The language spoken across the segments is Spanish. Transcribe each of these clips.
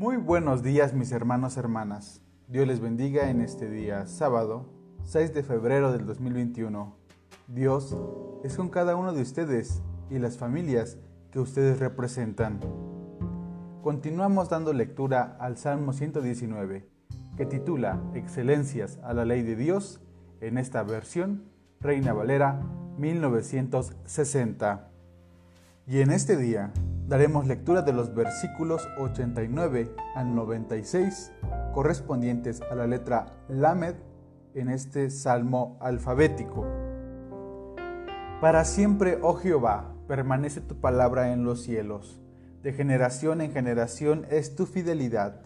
Muy buenos días mis hermanos hermanas. Dios les bendiga en este día, sábado 6 de febrero del 2021. Dios es con cada uno de ustedes y las familias que ustedes representan. Continuamos dando lectura al Salmo 119, que titula Excelencias a la ley de Dios en esta versión Reina Valera 1960. Y en este día daremos lectura de los versículos 89 al 96 correspondientes a la letra Lamed en este salmo alfabético. Para siempre, oh Jehová, permanece tu palabra en los cielos. De generación en generación es tu fidelidad.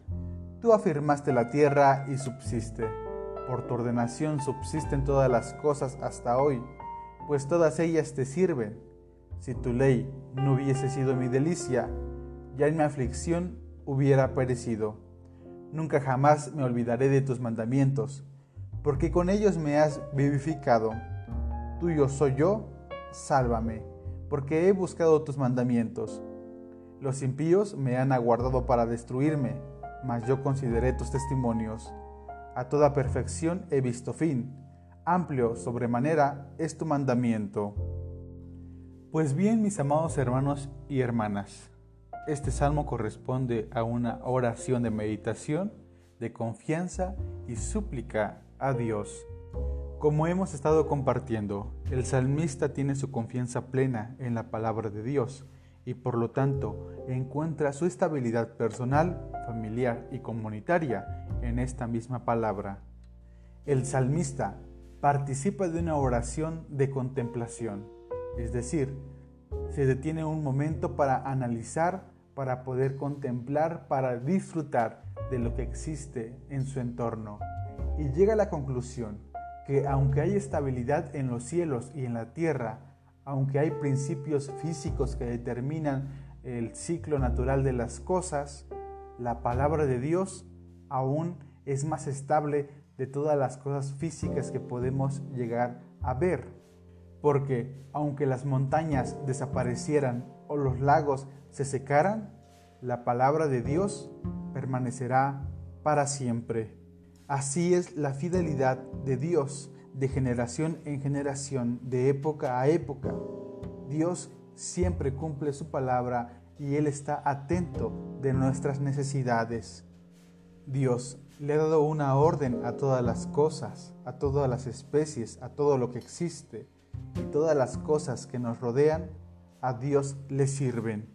Tú afirmaste la tierra y subsiste. Por tu ordenación subsisten todas las cosas hasta hoy, pues todas ellas te sirven. Si tu ley no hubiese sido mi delicia, ya en mi aflicción hubiera perecido. Nunca jamás me olvidaré de tus mandamientos, porque con ellos me has vivificado. Tuyo soy yo, sálvame, porque he buscado tus mandamientos. Los impíos me han aguardado para destruirme, mas yo consideré tus testimonios. A toda perfección he visto fin, amplio sobremanera es tu mandamiento. Pues bien, mis amados hermanos y hermanas, este salmo corresponde a una oración de meditación, de confianza y súplica a Dios. Como hemos estado compartiendo, el salmista tiene su confianza plena en la palabra de Dios y por lo tanto encuentra su estabilidad personal, familiar y comunitaria en esta misma palabra. El salmista participa de una oración de contemplación, es decir, se detiene un momento para analizar para poder contemplar, para disfrutar de lo que existe en su entorno. Y llega a la conclusión que aunque hay estabilidad en los cielos y en la tierra, aunque hay principios físicos que determinan el ciclo natural de las cosas, la palabra de Dios aún es más estable de todas las cosas físicas que podemos llegar a ver. Porque aunque las montañas desaparecieran o los lagos se secaran, la palabra de Dios permanecerá para siempre. Así es la fidelidad de Dios de generación en generación, de época a época. Dios siempre cumple su palabra y Él está atento de nuestras necesidades. Dios le ha dado una orden a todas las cosas, a todas las especies, a todo lo que existe y todas las cosas que nos rodean, a Dios le sirven.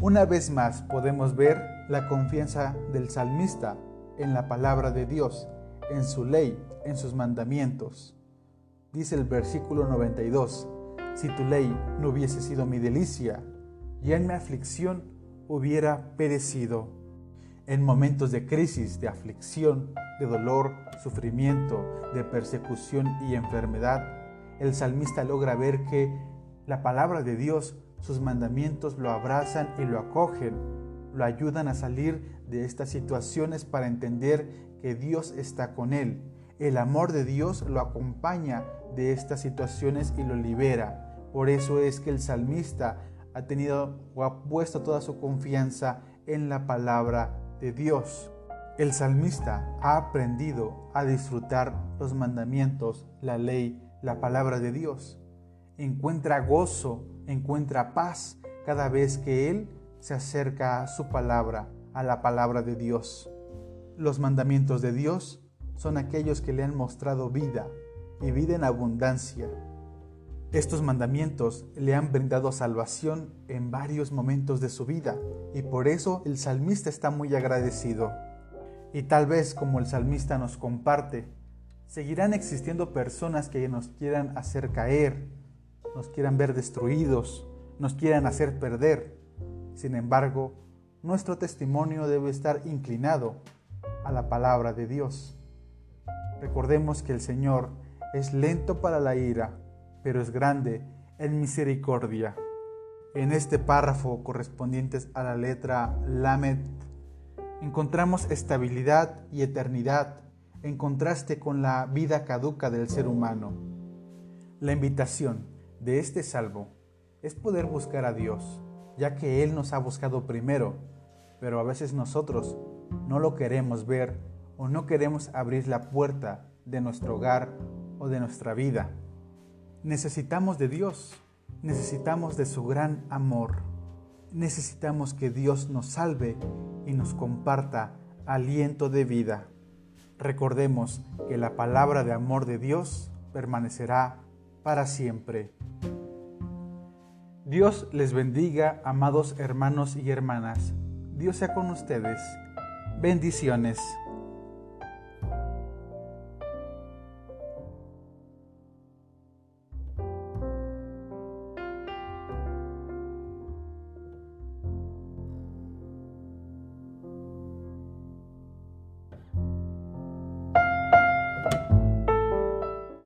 Una vez más podemos ver la confianza del salmista en la palabra de Dios, en su ley, en sus mandamientos. Dice el versículo 92, si tu ley no hubiese sido mi delicia, ya en mi aflicción hubiera perecido. En momentos de crisis, de aflicción, de dolor, sufrimiento, de persecución y enfermedad, el salmista logra ver que la palabra de Dios sus mandamientos lo abrazan y lo acogen, lo ayudan a salir de estas situaciones para entender que Dios está con él. El amor de Dios lo acompaña de estas situaciones y lo libera. Por eso es que el salmista ha tenido o ha puesto toda su confianza en la palabra de Dios. El salmista ha aprendido a disfrutar los mandamientos, la ley, la palabra de Dios. Encuentra gozo encuentra paz cada vez que Él se acerca a su palabra, a la palabra de Dios. Los mandamientos de Dios son aquellos que le han mostrado vida y vida en abundancia. Estos mandamientos le han brindado salvación en varios momentos de su vida y por eso el salmista está muy agradecido. Y tal vez como el salmista nos comparte, seguirán existiendo personas que nos quieran hacer caer, nos quieran ver destruidos, nos quieran hacer perder. Sin embargo, nuestro testimonio debe estar inclinado a la palabra de Dios. Recordemos que el Señor es lento para la ira, pero es grande en misericordia. En este párrafo correspondientes a la letra Lamed, encontramos estabilidad y eternidad en contraste con la vida caduca del ser humano. La invitación de este salvo es poder buscar a Dios, ya que Él nos ha buscado primero, pero a veces nosotros no lo queremos ver o no queremos abrir la puerta de nuestro hogar o de nuestra vida. Necesitamos de Dios, necesitamos de su gran amor, necesitamos que Dios nos salve y nos comparta aliento de vida. Recordemos que la palabra de amor de Dios permanecerá para siempre. Dios les bendiga, amados hermanos y hermanas. Dios sea con ustedes. Bendiciones.